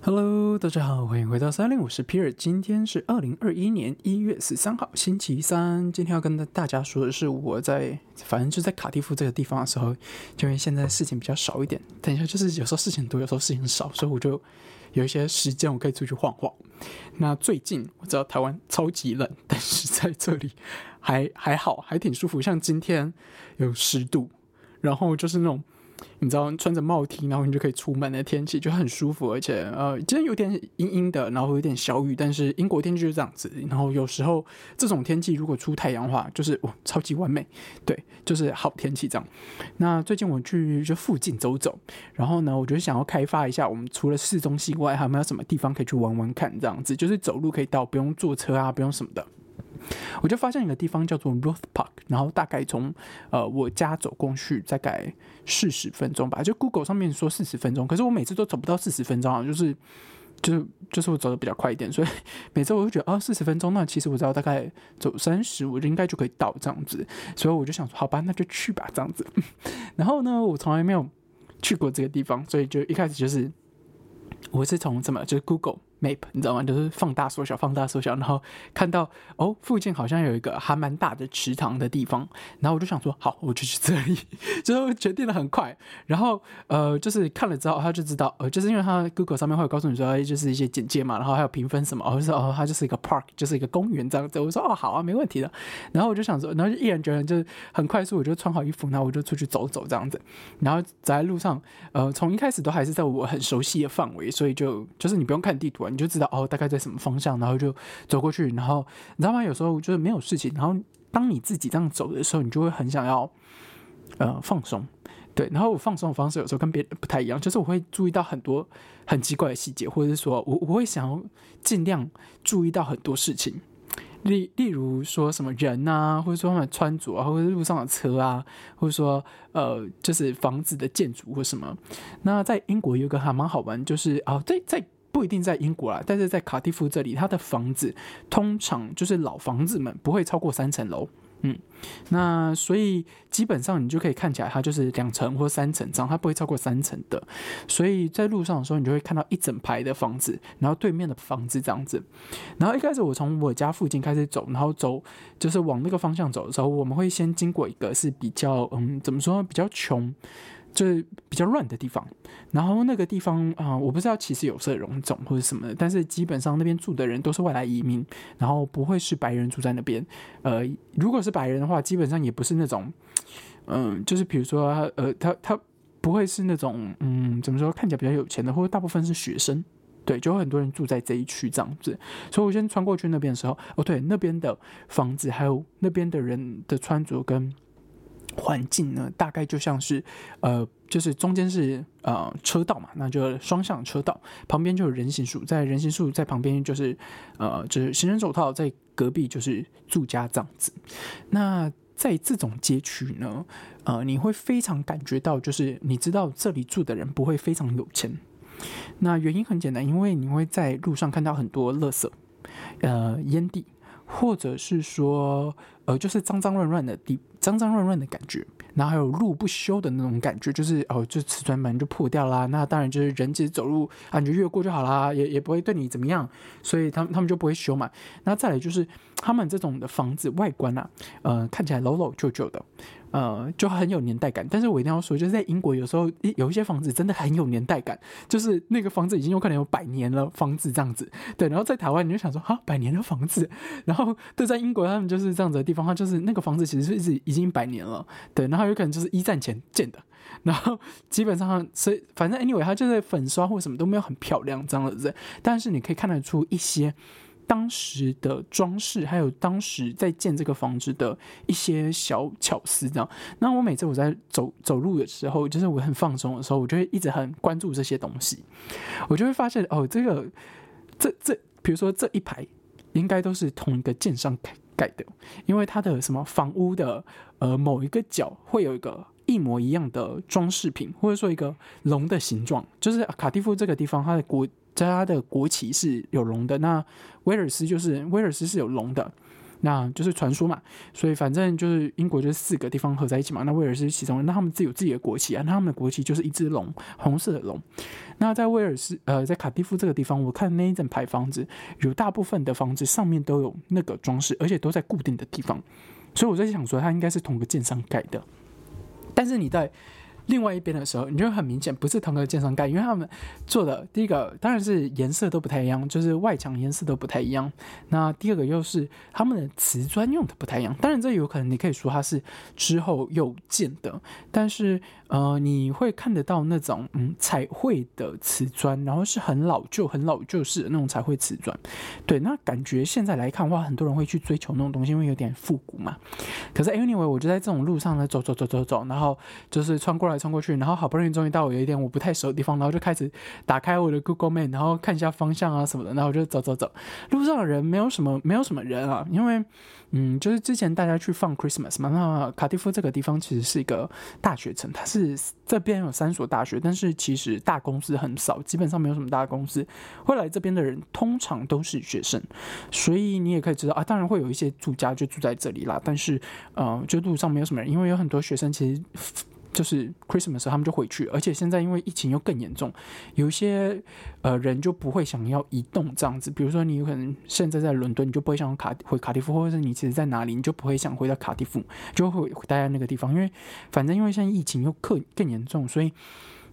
Hello，大家好，欢迎回到三零五十 Peer。今天是二零二一年一月十三号，星期三。今天要跟大家说的是，我在反正就在卡蒂夫这个地方的时候，因为现在事情比较少一点。等一下，就是有时候事情多，有时候事情少，所以我就有一些时间我可以出去晃晃。那最近我知道台湾超级冷，但是在这里还 还好，还挺舒服。像今天有十度，然后就是那种。你知道穿着帽 T，然后你就可以出门的天气就很舒服，而且呃，今天有点阴阴的，然后有点小雨，但是英国天气就是这样子。然后有时候这种天气如果出太阳的话，就是哇，超级完美，对，就是好天气这样。那最近我去就附近走走，然后呢，我就想要开发一下我们除了市中心外，还有没有什么地方可以去玩玩看，这样子就是走路可以到，不用坐车啊，不用什么的。我就发现一个地方叫做 Roth Park，然后大概从呃我家走过去大概四十分钟吧，就 Google 上面说四十分钟，可是我每次都走不到四十分钟啊，就是就是就是我走的比较快一点，所以 每次我就觉得啊四十分钟，那其实我知道大概走三十，我就应该就可以到这样子，所以我就想说好吧，那就去吧这样子。然后呢，我从来没有去过这个地方，所以就一开始就是我是从什么就是 Google。Map 你知道吗？就是放大缩小，放大缩小，然后看到哦，附近好像有一个还蛮大的池塘的地方，然后我就想说，好，我就去这里，就决定的很快。然后呃，就是看了之后，他就知道，呃，就是因为他 Google 上面会告诉你说，就是一些简介嘛，然后还有评分什么，我就说哦，它就是一个 park，就是一个公园这样子。我说哦，好啊，没问题的。然后我就想说，然后就毅然决然，就很快速，我就穿好衣服，然后我就出去走走这样子。然后走在路上，呃，从一开始都还是在我很熟悉的范围，所以就就是你不用看地图。你就知道哦，大概在什么方向，然后就走过去。然后你知道吗？有时候就是没有事情，然后当你自己这样走的时候，你就会很想要呃放松。对，然后我放松的方式有时候跟别人不太一样，就是我会注意到很多很奇怪的细节，或者是说我我会想要尽量注意到很多事情，例例如说什么人啊，或者说他们穿着啊，或者路上的车啊，或者说呃就是房子的建筑或什么。那在英国有个还蛮好玩，就是啊在在。不一定在英国啦，但是在卡蒂夫这里，它的房子通常就是老房子们不会超过三层楼，嗯，那所以基本上你就可以看起来它就是两层或三层这样，它不会超过三层的。所以在路上的时候，你就会看到一整排的房子，然后对面的房子这样子。然后一开始我从我家附近开始走，然后走就是往那个方向走的时候，我们会先经过一个是比较嗯，怎么说比较穷。就是比较乱的地方，然后那个地方啊，我不知道其实有色人种或者什么的，但是基本上那边住的人都是外来移民，然后不会是白人住在那边。呃，如果是白人的话，基本上也不是那种，嗯，就是比如说，呃，他他不会是那种，嗯，怎么说，看起来比较有钱的，或者大部分是学生，对，就有很多人住在这一区这样子。所以我先穿过去那边的时候，哦，对，那边的房子还有那边的人的穿着跟。环境呢，大概就像是，呃，就是中间是呃车道嘛，那就双向车道，旁边就有人行树，在人行树在旁边就是呃就是行人走道，在隔壁就是住家这样子。那在这种街区呢，呃，你会非常感觉到，就是你知道这里住的人不会非常有钱。那原因很简单，因为你会在路上看到很多垃圾，呃，烟蒂。或者是说，呃，就是脏脏乱乱的地，脏脏乱乱的感觉，然后还有路不修的那种感觉，就是哦，就瓷砖门就破掉啦。那当然就是人只走路啊，你就越过就好啦，也也不会对你怎么样，所以他们他们就不会修嘛。那再来就是他们这种的房子外观啊，呃，看起来老老旧旧的。呃，就很有年代感，但是我一定要说，就是在英国有时候有一些房子真的很有年代感，就是那个房子已经有可能有百年了，房子这样子，对。然后在台湾你就想说，啊，百年的房子，然后对，在英国他们就是这样子的地方，它就是那个房子其实是已经百年了，对。然后有可能就是一战前建的，然后基本上所以反正 anyway 它就是粉刷或什么都没有很漂亮这样子，但是你可以看得出一些。当时的装饰，还有当时在建这个房子的一些小巧思，这样。那我每次我在走走路的时候，就是我很放松的时候，我就会一直很关注这些东西。我就会发现，哦，这个这这，比如说这一排，应该都是同一个建商盖盖的，因为它的什么房屋的呃某一个角会有一个一模一样的装饰品，或者说一个龙的形状，就是卡蒂夫这个地方，它的国。它的国旗是有龙的，那威尔斯就是威尔斯是有龙的，那就是传说嘛。所以反正就是英国就是四个地方合在一起嘛。那威尔斯其中，那他们自有自己的国旗啊，那他们的国旗就是一只龙，红色的龙。那在威尔斯，呃，在卡蒂夫这个地方，我看那一整排房子，有大部分的房子上面都有那个装饰，而且都在固定的地方。所以我在想说，它应该是同个建商盖的。但是你在。另外一边的时候，你就很明显不是同个建商盖，因为他们做的第一个当然是颜色都不太一样，就是外墙颜色都不太一样。那第二个又是他们的瓷砖用的不太一样，当然这有可能你可以说它是之后又建的，但是呃你会看得到那种嗯彩绘的瓷砖，然后是很老旧、很老旧式的那种彩绘瓷砖。对，那感觉现在来看的话，很多人会去追求那种东西，因为有点复古嘛。可是 anyway，我就在这种路上呢走走走走走，然后就是穿过来。穿过去，然后好不容易终于到我有一点我不太熟的地方，然后就开始打开我的 Google Map，然后看一下方向啊什么的，然后我就走走走。路上的人没有什么，没有什么人啊，因为嗯，就是之前大家去放 Christmas 嘛。那卡蒂夫这个地方其实是一个大学城，它是这边有三所大学，但是其实大公司很少，基本上没有什么大公司会来这边的人，通常都是学生。所以你也可以知道啊，当然会有一些住家就住在这里啦，但是呃，就路上没有什么人，因为有很多学生其实。就是 Christmas 他们就回去，而且现在因为疫情又更严重，有一些呃人就不会想要移动这样子。比如说你有可能现在在伦敦，你就不会想卡回卡迪夫，或者是你其实在哪里，你就不会想回到卡迪夫，就会待在那个地方。因为反正因为现在疫情又更更严重，所以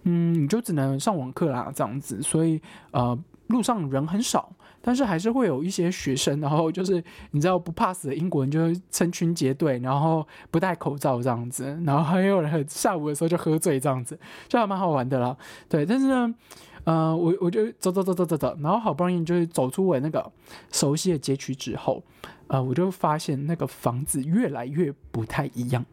嗯，你就只能上网课啦这样子。所以呃，路上人很少。但是还是会有一些学生，然后就是你知道不怕死的英国人，就是成群结队，然后不戴口罩这样子，然后还有人下午的时候就喝醉这样子，就还蛮好玩的啦。对，但是呢，呃，我我就走走走走走走，然后好不容易就是走出我那个熟悉的街区之后，呃，我就发现那个房子越来越不太一样，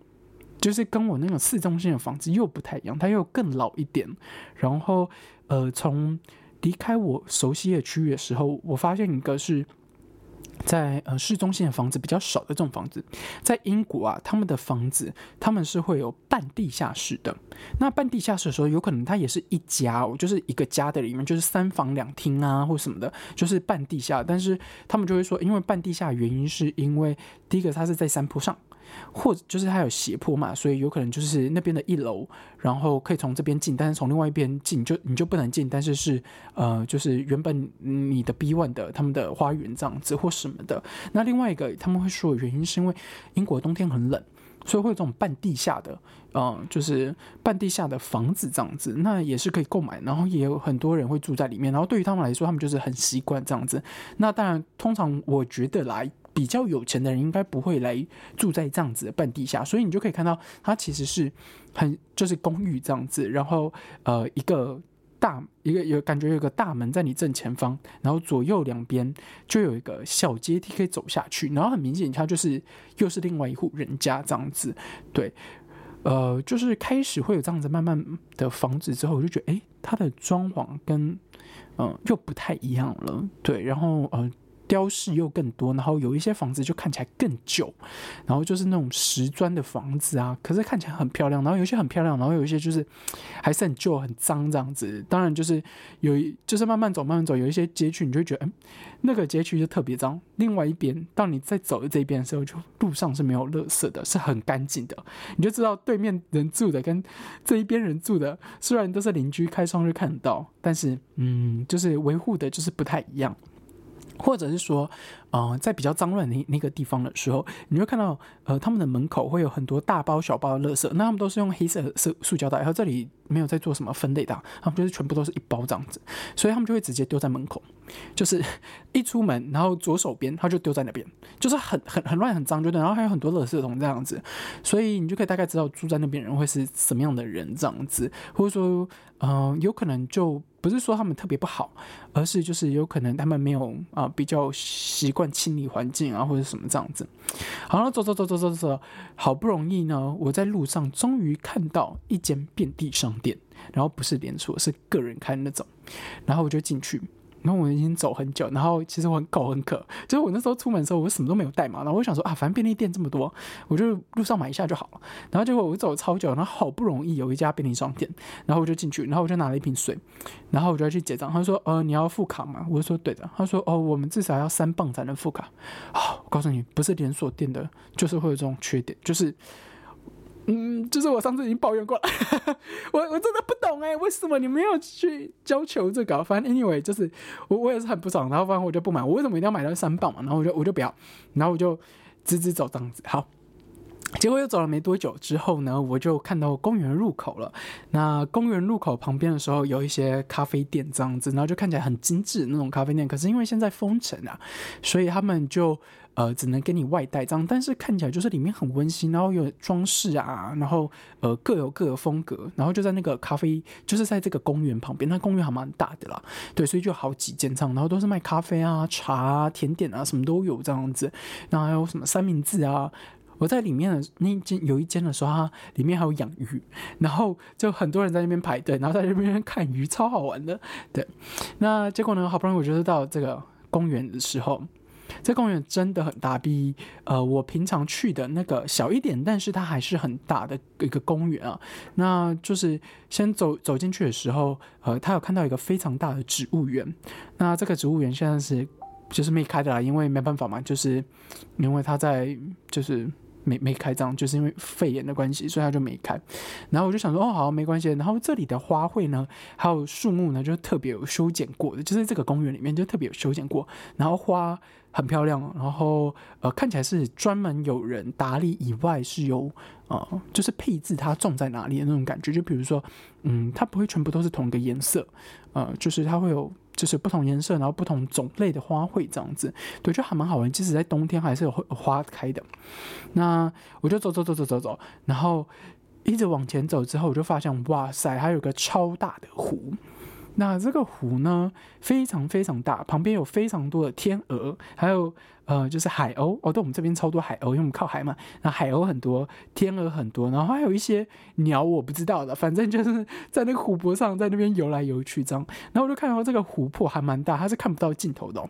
就是跟我那种市中心的房子又不太一样，它又更老一点，然后呃从。离开我熟悉的区域的时候，我发现一个是在呃市中心的房子比较少的这种房子，在英国啊，他们的房子他们是会有半地下室的。那半地下室的时候，有可能它也是一家哦，就是一个家的里面就是三房两厅啊，或什么的，就是半地下。但是他们就会说，因为半地下原因是因为第一个它是在山坡上。或者就是它有斜坡嘛，所以有可能就是那边的一楼，然后可以从这边进，但是从另外一边进就你就不能进。但是是呃，就是原本你的 B one 的他们的花园这样子或什么的。那另外一个他们会说的原因是因为英国冬天很冷，所以会有这种半地下的，嗯，就是半地下的房子这样子，那也是可以购买，然后也有很多人会住在里面。然后对于他们来说，他们就是很习惯这样子。那当然，通常我觉得来。比较有钱的人应该不会来住在这样子的半地下，所以你就可以看到它其实是很就是公寓这样子，然后呃一个大一个有感觉有个大门在你正前方，然后左右两边就有一个小阶梯可以走下去，然后很明显它就是又是另外一户人家这样子，对，呃就是开始会有这样子慢慢的房子之后，我就觉得哎它的装潢跟嗯又不太一样了，对，然后呃。雕饰又更多，然后有一些房子就看起来更旧，然后就是那种石砖的房子啊，可是看起来很漂亮。然后有些很漂亮，然后有一些就是还是很旧、很脏这样子。当然就是有，就是慢慢走、慢慢走，有一些街区你就觉得，嗯，那个街区就特别脏。另外一边，当你在走的这一边的时候，就路上是没有垃圾的，是很干净的。你就知道对面人住的跟这一边人住的，虽然都是邻居，开窗就看得到，但是嗯，就是维护的就是不太一样。或者是说，呃，在比较脏乱那那个地方的时候，你会看到，呃，他们的门口会有很多大包小包的垃圾，那他们都是用黑色塑塑胶袋，然后这里没有在做什么分类的，他们就是全部都是一包这样子，所以他们就会直接丢在门口，就是一出门，然后左手边他就丢在那边，就是很很 很乱很脏，就对，然后还有很多垃圾桶这样子，所以你就可以大概知道住在那边人会是什么样的人这样子，或者说，嗯，有可能就。不是说他们特别不好，而是就是有可能他们没有啊比较习惯清理环境啊或者什么这样子。好了，走走走走走走，好不容易呢，我在路上终于看到一间遍地商店，然后不是连锁，是个人开那种，然后我就进去，然后我已经走很久，然后其实我很口很渴，就是我那时候出门的时候我什么都没有带嘛，然后我想说啊，反正便利店这么多，我就路上买一下就好了。然后结果我走超久，然后好不容易有一家便利商店，然后我就进去，然后我就拿了一瓶水，然后我就要去结账。他说呃你要付卡吗？我就说对的。他说哦我们至少要三磅才能付卡。啊，我告诉你，不是连锁店的，就是会有这种缺点，就是。嗯，就是我上次已经抱怨过了，我我真的不懂哎，为什么你没有去要求这个？反正 anyway，就是我我也是很不爽，然后反正我就不买，我为什么一定要买到三磅嘛？然后我就我就不要，然后我就直直走这样子。好，结果又走了没多久之后呢，我就看到公园入口了。那公园入口旁边的时候有一些咖啡店这样子，然后就看起来很精致那种咖啡店。可是因为现在封城啊，所以他们就。呃，只能给你外带这样，但是看起来就是里面很温馨，然后有装饰啊，然后呃各有各的风格，然后就在那个咖啡，就是在这个公园旁边，那公园还蛮大的啦，对，所以就好几间这样，然后都是卖咖啡啊、茶啊、甜点啊，什么都有这样子，然后还有什么三明治啊，我在里面的那间有一间的时候，它里面还有养鱼，然后就很多人在那边排队，然后在那边看鱼，超好玩的，对，那结果呢，好不容易我就是到这个公园的时候。这公园真的很大，比呃我平常去的那个小一点，但是它还是很大的一个公园啊。那就是先走走进去的时候，呃，他有看到一个非常大的植物园。那这个植物园现在是就是没开的啦，因为没办法嘛，就是因为他在就是没没开张，就是因为肺炎的关系，所以他就没开。然后我就想说，哦，好，没关系。然后这里的花卉呢，还有树木呢，就特别有修剪过的，就是这个公园里面就特别有修剪过，然后花。很漂亮，然后呃看起来是专门有人打理，以外是有呃就是配置它种在哪里的那种感觉。就比如说，嗯，它不会全部都是同一个颜色，呃，就是它会有就是不同颜色，然后不同种类的花卉这样子，对，就还蛮好玩。即使在冬天还是有花开的。那我就走走走走走走，然后一直往前走之后，我就发现哇塞，还有个超大的湖。那这个湖呢，非常非常大，旁边有非常多的天鹅，还有呃，就是海鸥哦。对，我们这边超多海鸥，因为我们靠海嘛。那海鸥很多，天鹅很多，然后还有一些鸟，我不知道的，反正就是在那个湖泊上，在那边游来游去这样。然后我就看到这个湖泊还蛮大，它是看不到尽头的，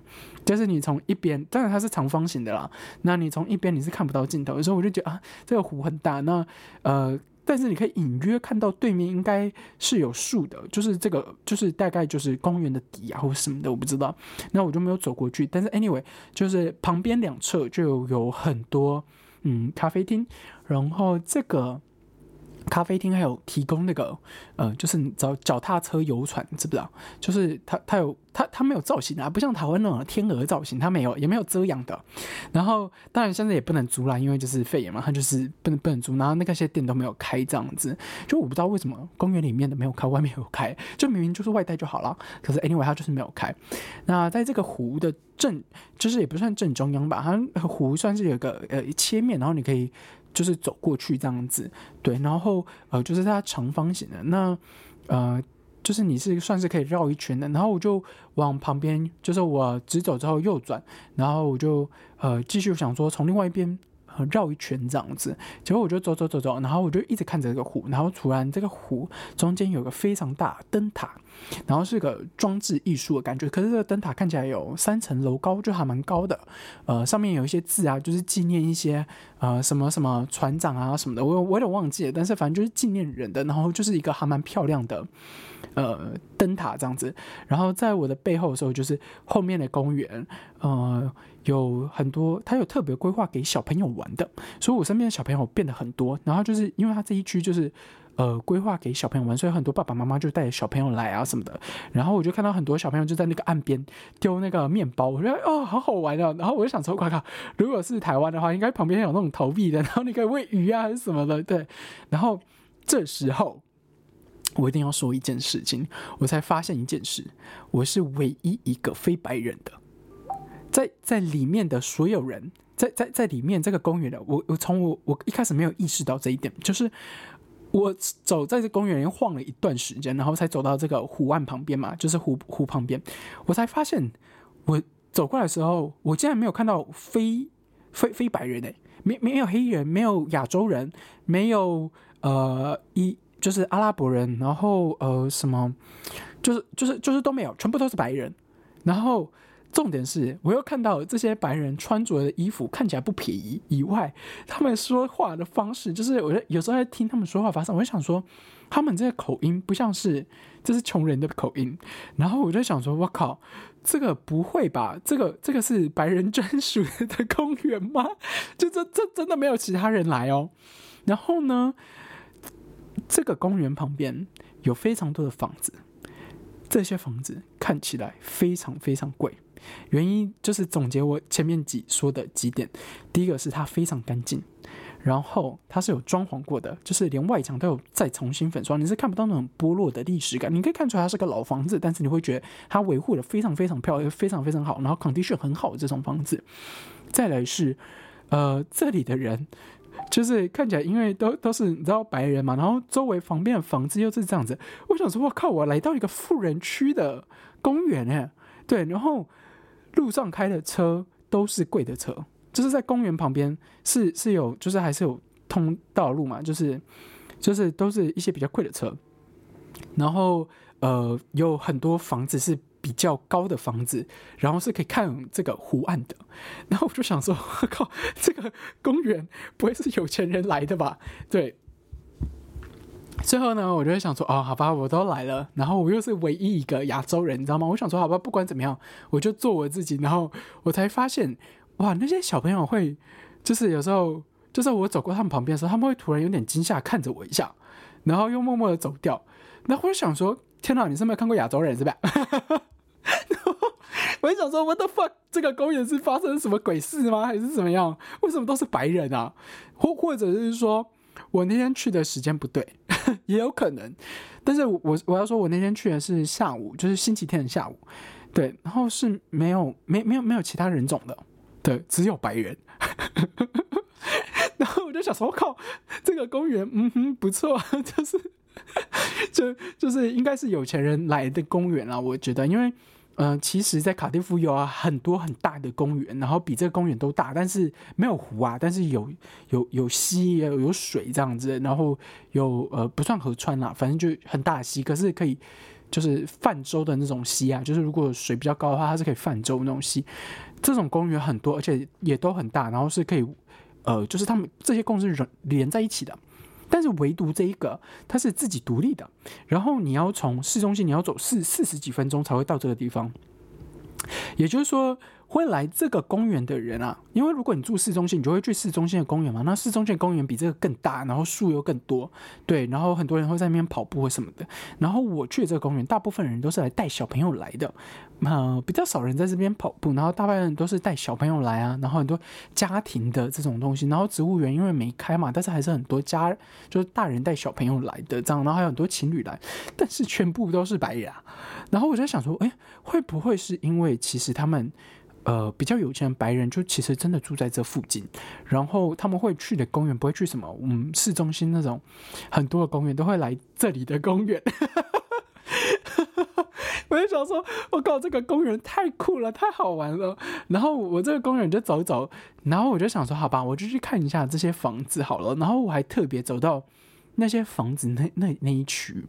就是你从一边，当然它是长方形的啦。那你从一边你是看不到尽头，所以我就觉得啊，这个湖很大。那呃。但是你可以隐约看到对面应该是有树的，就是这个，就是大概就是公园的底啊，或什么的，我不知道。那我就没有走过去。但是 anyway，就是旁边两侧就有很多嗯咖啡厅，然后这个。咖啡厅还有提供那个，呃，就是你找脚踏车、游船，知不知道？就是它，它有它，它没有造型啊，不像台湾那种天鹅造型，它没有，也没有遮阳的。然后，当然现在也不能租啦，因为就是肺炎嘛，它就是不能不能租。然后那个些店都没有开这样子，就我不知道为什么公园里面的没有开，外面有开，就明明就是外带就好了。可是 anyway，它就是没有开。那在这个湖的正，就是也不算正中央吧，它湖算是有个呃切面，然后你可以。就是走过去这样子，对，然后呃，就是它长方形的，那呃，就是你是算是可以绕一圈的，然后我就往旁边，就是我直走之后右转，然后我就呃继续想说从另外一边。绕一圈这样子，结果我就走走走走，然后我就一直看着这个湖，然后突然这个湖中间有个非常大灯塔，然后是个装置艺术的感觉。可是这个灯塔看起来有三层楼高，就还蛮高的。呃，上面有一些字啊，就是纪念一些呃什么什么船长啊什么的，我我有点忘记了。但是反正就是纪念人的，然后就是一个还蛮漂亮的呃灯塔这样子。然后在我的背后的时候，就是后面的公园，呃。有很多，他有特别规划给小朋友玩的，所以我身边的小朋友变得很多。然后就是因为他这一区就是，呃，规划给小朋友玩，所以很多爸爸妈妈就带着小朋友来啊什么的。然后我就看到很多小朋友就在那个岸边丢那个面包，我觉得哦，好好玩啊。然后我就想说，快靠，如果是台湾的话，应该旁边有那种投币的，然后你可以喂鱼啊还是什么的，对。然后这时候我一定要说一件事情，我才发现一件事，我是唯一一个非白人的。在在里面的所有人，在在在里面这个公园的，我我从我我一开始没有意识到这一点，就是我走在这公园里晃了一段时间，然后才走到这个湖岸旁边嘛，就是湖湖旁边，我才发现我走过来的时候，我竟然没有看到非非非白人诶，没没有黑人，没有亚洲人，没有呃一就是阿拉伯人，然后呃什么，就是就是就是都没有，全部都是白人。然后重点是，我又看到这些白人穿着的衣服看起来不便宜，以外，他们说话的方式，就是我有时候在听他们说话发生，我就想说，他们这个口音不像是这是穷人的口音，然后我就想说，我靠，这个不会吧？这个这个是白人专属的公园吗？就这这真的没有其他人来哦。然后呢，这个公园旁边有非常多的房子。这些房子看起来非常非常贵，原因就是总结我前面几说的几点。第一个是它非常干净，然后它是有装潢过的，就是连外墙都有再重新粉刷，你是看不到那种剥落的历史感。你可以看出来它是个老房子，但是你会觉得它维护的非常非常漂亮，非常非常好，然后 condition 很好这种房子。再来是，呃，这里的人。就是看起来，因为都都是你知道白人嘛，然后周围旁边的房子又是这样子，我想说，我靠，我来到一个富人区的公园哎，对，然后路上开的车都是贵的车，就是在公园旁边是是有，就是还是有通道路嘛，就是就是都是一些比较贵的车，然后呃有很多房子是。比较高的房子，然后是可以看这个湖岸的，然后我就想说，我 靠，这个公园不会是有钱人来的吧？对。最后呢，我就会想说，哦，好吧，我都来了，然后我又是唯一一个亚洲人，你知道吗？我想说，好吧，不管怎么样，我就做我自己。然后我才发现，哇，那些小朋友会，就是有时候，就是我走过他们旁边的时候，他们会突然有点惊吓，看着我一下，然后又默默的走掉。然后我就想说，天哪，你是没有看过亚洲人是吧？我就想说，What the fuck？这个公园是发生什么鬼事吗？还是怎么样？为什么都是白人啊？或或者是说我那天去的时间不对，也有可能。但是我我要说，我那天去的是下午，就是星期天的下午，对，然后是没有没没有没有其他人种的，对，只有白人。然后我就想说，我靠，这个公园，嗯哼，不错，就是。就就是应该是有钱人来的公园啊，我觉得，因为，呃，其实，在卡蒂夫有啊很多很大的公园，然后比这个公园都大，但是没有湖啊，但是有有有溪，有有水这样子，然后有呃不算河川啦，反正就很大的溪，可是可以就是泛舟的那种溪啊，就是如果水比较高的话，它是可以泛舟那种溪。这种公园很多，而且也都很大，然后是可以，呃，就是他们这些公园是连在一起的。但是唯独这一个，它是自己独立的，然后你要从市中心，你要走四四十几分钟才会到这个地方，也就是说。会来这个公园的人啊，因为如果你住市中心，你就会去市中心的公园嘛。那市中心公园比这个更大，然后树又更多，对。然后很多人会在那边跑步或什么的。然后我去这个公园，大部分人都是来带小朋友来的，呃，比较少人在这边跑步。然后大部分人都是带小朋友来啊。然后很多家庭的这种东西。然后植物园因为没开嘛，但是还是很多家就是大人带小朋友来的这样。然后还有很多情侣来，但是全部都是白人。然后我在想说，哎，会不会是因为其实他们。呃，比较有钱的白人就其实真的住在这附近，然后他们会去的公园不会去什么嗯市中心那种很多的公园，都会来这里的公园。我就想说，我靠，这个公园太酷了，太好玩了。然后我这个公园就走走，然后我就想说，好吧，我就去看一下这些房子好了。然后我还特别走到那些房子那那那一区，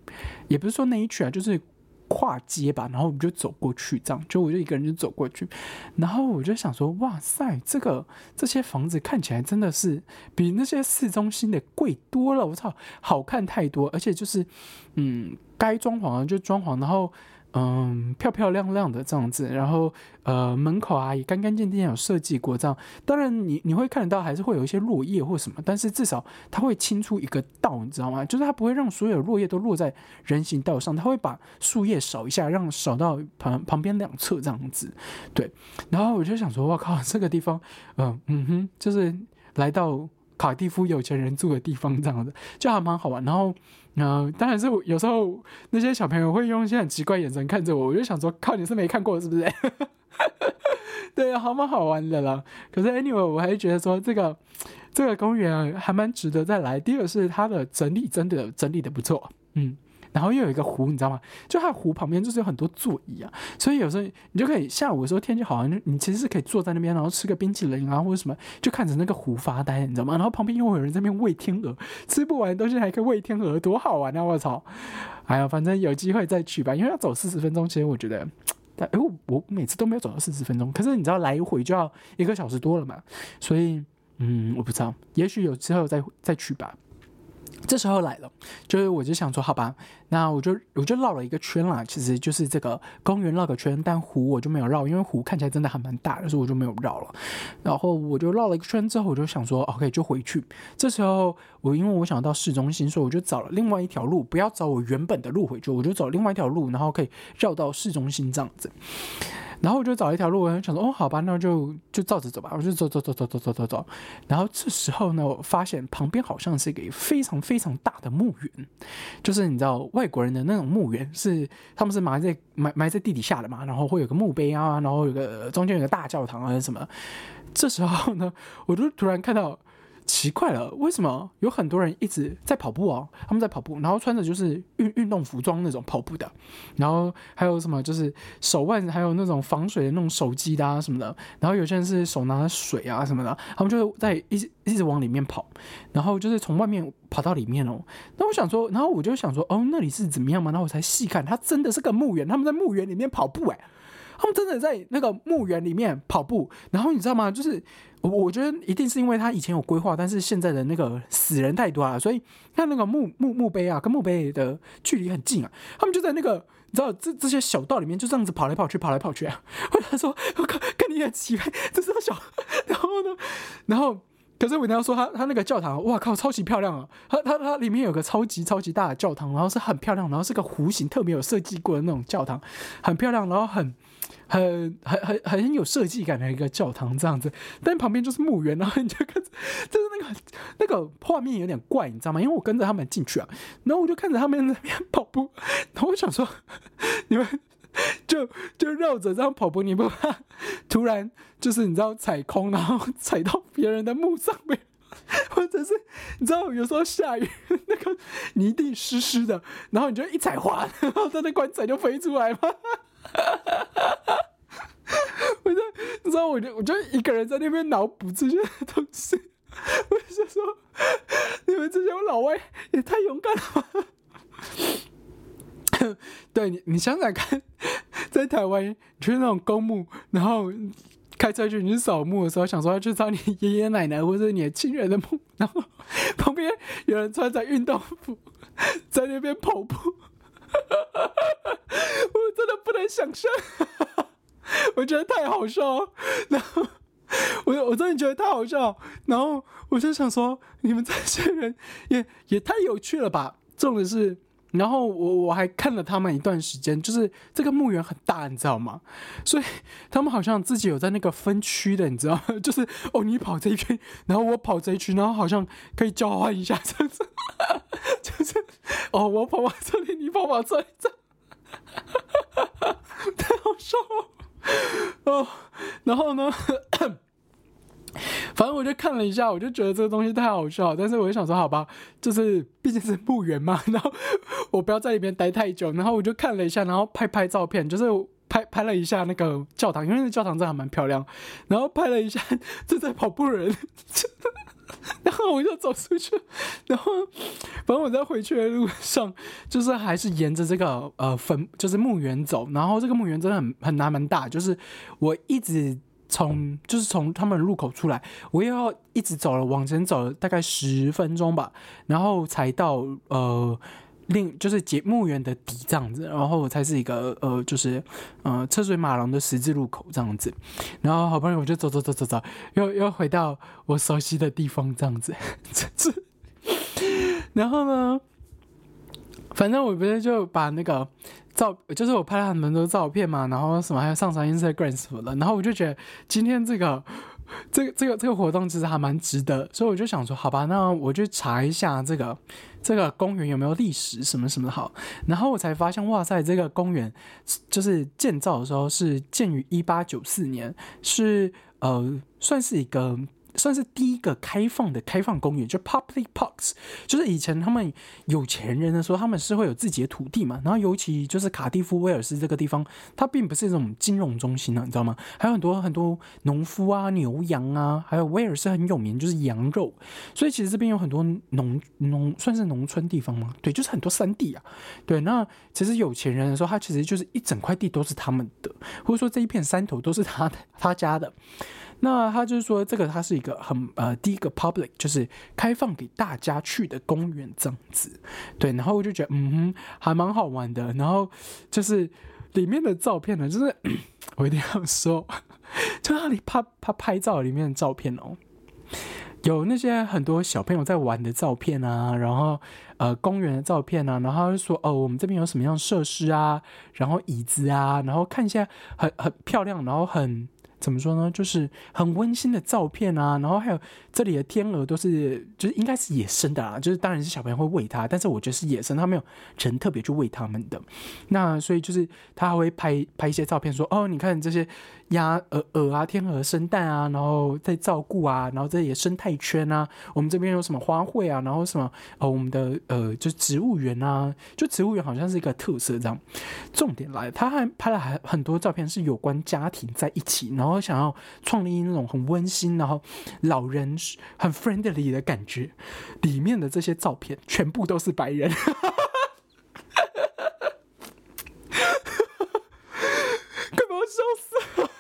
也不是说那一区啊，就是。跨街吧，然后我们就走过去，这样就我就一个人就走过去，然后我就想说，哇塞，这个这些房子看起来真的是比那些市中心的贵多了，我操，好看太多，而且就是，嗯，该装潢就装潢，然后。嗯，漂漂亮亮的这样子，然后呃，门口啊也干干净净，有设计过这样。当然，你你会看得到，还是会有一些落叶或什么，但是至少它会清出一个道，你知道吗？就是它不会让所有落叶都落在人行道上，它会把树叶扫一下，让扫到旁旁边两侧这样子。对，然后我就想说，我靠，这个地方，嗯嗯哼，就是来到卡蒂夫有钱人住的地方这样子，就还蛮好玩。然后。嗯，当然是有时候那些小朋友会用一些很奇怪眼神看着我，我就想说，靠，你是没看过是不是？对啊，好蛮好玩的啦。可是 anyway，我还是觉得说这个这个公园还蛮值得再来。第二个是它的整理真的整理的不错，嗯。然后又有一个湖，你知道吗？就它湖旁边就是有很多座椅啊，所以有时候你就可以下午的时候天气好，你其实是可以坐在那边，然后吃个冰淇淋啊或者什么，就看着那个湖发呆，你知道吗？然后旁边又有人在那边喂天鹅，吃不完的东西还可以喂天鹅，多好玩啊！我操！哎呀，反正有机会再去吧，因为要走四十分钟，其实我觉得但哎，我我每次都没有走到四十分钟，可是你知道来回就要一个小时多了嘛，所以嗯，我不知道，也许有之后再再去吧。这时候来了，就是我就想说，好吧，那我就我就绕了一个圈啦，其实就是这个公园绕个圈，但湖我就没有绕，因为湖看起来真的还蛮大的，所以我就没有绕了。然后我就绕了一个圈之后，我就想说，OK，就回去。这时候我因为我想到市中心，所以我就找了另外一条路，不要找我原本的路回去，我就走另外一条路，然后可以绕到市中心这样子。然后我就找一条路，我想说，哦，好吧，那就就照着走吧。我就走走走走走走走走。然后这时候呢，我发现旁边好像是一个非常非常大的墓园，就是你知道外国人的那种墓园，是他们是埋在埋埋在地底下的嘛，然后会有个墓碑啊，然后有个中间有个大教堂啊什么。这时候呢，我就突然看到。奇怪了，为什么有很多人一直在跑步哦？他们在跑步，然后穿着就是运运动服装那种跑步的，然后还有什么就是手腕还有那种防水的那种手机的什么的，然后有些人是手拿着水啊什么的，他们就在一一直往里面跑，然后就是从外面跑到里面哦。那我想说，然后我就想说，哦，那里是怎么样嘛？然后我才细看，他真的是个墓园，他们在墓园里面跑步哎。他们真的在那个墓园里面跑步，然后你知道吗？就是我我觉得一定是因为他以前有规划，但是现在的那个死人太多了，所以他那个墓墓墓碑啊，跟墓碑的距离很近啊。他们就在那个你知道这这些小道里面就这样子跑来跑去，跑来跑去啊。我他说我靠，跟你很奇怪，这是个小，然后呢，然后可是我跟他说他他那个教堂，哇靠，超级漂亮啊！他他他里面有个超级超级大的教堂，然后是很漂亮，然后是个弧形，特别有设计过的那种教堂，很漂亮，然后很。很很很很有设计感的一个教堂这样子，但旁边就是墓园，然后你就看，就是那个那个画面有点怪，你知道吗？因为我跟着他们进去啊，然后我就看着他们那边跑步，然后我想说，你们就就绕着这样跑步，你不怕突然就是你知道踩空，然后踩到别人的墓上面，或者是你知道有时候下雨那个泥地湿湿的，然后你就一踩滑，然后他的棺材就飞出来吗？我就你知道，我就我就一个人在那边脑补这些东西。我就说，你们这些老外也太勇敢了吧！对你，你想想看，在台湾去那种公墓，然后开车去你去扫墓的时候，想说要去找你爷爷奶奶或者你的亲人的墓，然后旁边有人穿着运动服 在那边跑步。我真的不能想象，我觉得太好笑。然后我我真的觉得太好笑。然后我就想说，你们这些人也也太有趣了吧？重点是。然后我我还看了他们一段时间，就是这个墓园很大，你知道吗？所以他们好像自己有在那个分区的，你知道，就是哦，你跑这一圈，然后我跑这一区，然后好像可以交换一下这样子，就是哦，我跑往这里，你跑往这里，这 太好笑了哦。然后呢？反正我就看了一下，我就觉得这个东西太好笑，但是我就想说，好吧，就是毕竟是墓园嘛，然后我不要在里面待太久，然后我就看了一下，然后拍拍照片，就是拍拍了一下那个教堂，因为那教堂真的还蛮漂亮，然后拍了一下正在跑步的人，然后我就走出去，然后反正我在回去的路上，就是还是沿着这个呃坟，就是墓园走，然后这个墓园真的很很难蛮大，就是我一直。从就是从他们入口出来，我又要一直走了，往前走了大概十分钟吧，然后才到呃另就是节墓园的底这样子，然后我才是一个呃就是呃车水马龙的十字路口这样子，然后好不容易我就走走走走走，又又回到我熟悉的地方这样子，这 然后呢，反正我不是就把那个。照就是我拍了很多照片嘛，然后什么还有上传 Instagram 什么的，然后我就觉得今天这个这个这个这个活动其实还蛮值得，所以我就想说，好吧，那我就查一下这个这个公园有没有历史什么什么的好，然后我才发现，哇塞，这个公园就是建造的时候是建于一八九四年，是呃算是一个算是第一个开放的开放公园，就 public parks，就是以前他们有钱人的时候，他们是会有自己的土地嘛。然后尤其就是卡蒂夫威尔斯这个地方，它并不是一种金融中心啊，你知道吗？还有很多很多农夫啊、牛羊啊，还有威尔斯很有名就是羊肉，所以其实这边有很多农农算是农村地方吗？对，就是很多山地啊。对，那其实有钱人的时候，他其实就是一整块地都是他们的，或者说这一片山头都是他的他家的。那他就是说，这个它是一个很呃，第一个 public 就是开放给大家去的公园这样子，对。然后我就觉得，嗯哼，还蛮好玩的。然后就是里面的照片呢，就是 我一定要说，就那里拍拍拍照里面的照片哦，有那些很多小朋友在玩的照片啊，然后呃公园的照片啊，然后他就说哦，我们这边有什么样设施啊，然后椅子啊，然后看一下很很漂亮，然后很。怎么说呢？就是很温馨的照片啊，然后还有这里的天鹅都是，就是应该是野生的啊，就是当然是小朋友会喂它，但是我觉得是野生，他没有人特别去喂它们的。那所以就是他还会拍拍一些照片，说哦，你看这些。鸭、鹅、鹅啊，天鹅生蛋啊，然后在照顾啊，然后这里生态圈啊，我们这边有什么花卉啊，然后什么呃，我们的呃，就植物园啊，就植物园好像是一个特色这样。重点来，他还拍了很很多照片，是有关家庭在一起，然后我想要创立那种很温馨，然后老人很 friendly 的感觉。里面的这些照片全部都是白人。哈哈哈，快把我笑死了！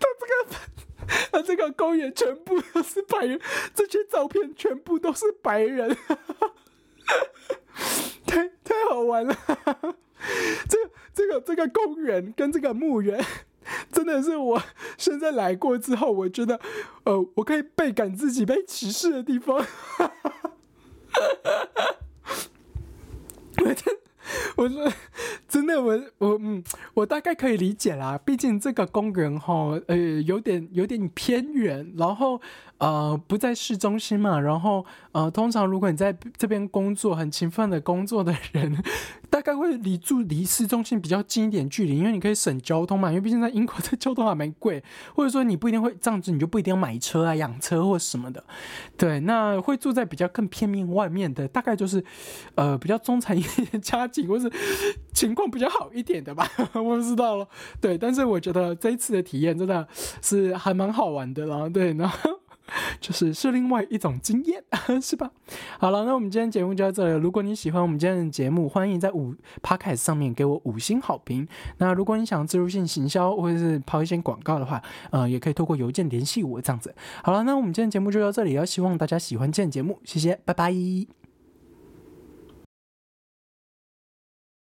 他这个，他这个公园全部都是白人，这些照片全部都是白人，哈哈哈太太好玩了！哈哈这个这个这个公园跟这个墓园，真的是我现在来过之后，我觉得，呃，我可以倍感自己被歧视的地方。我真，我说。真的，我我嗯，我大概可以理解啦。毕竟这个公园哈，呃，有点有点偏远，然后呃不在市中心嘛。然后呃，通常如果你在这边工作很勤奋的工作的人，大概会离住离市中心比较近一点距离，因为你可以省交通嘛。因为毕竟在英国这交通还蛮贵，或者说你不一定会这样子，你就不一定要买车啊、养车或什么的。对，那会住在比较更偏面外面的，大概就是呃比较中产一点家庭，或是情况。比较好一点的吧，我不知道了。对，但是我觉得这一次的体验真的是还蛮好玩的啦。对，然后就是是另外一种经验，是吧？好了，那我们今天节目就到这里。如果你喜欢我们今天的节目，欢迎在五 podcast 上面给我五星好评。那如果你想自入性行销或者是抛一些广告的话，呃，也可以透过邮件联系我这样子。好了，那我们今天节目就到这里，要希望大家喜欢今天节目，谢谢，拜拜。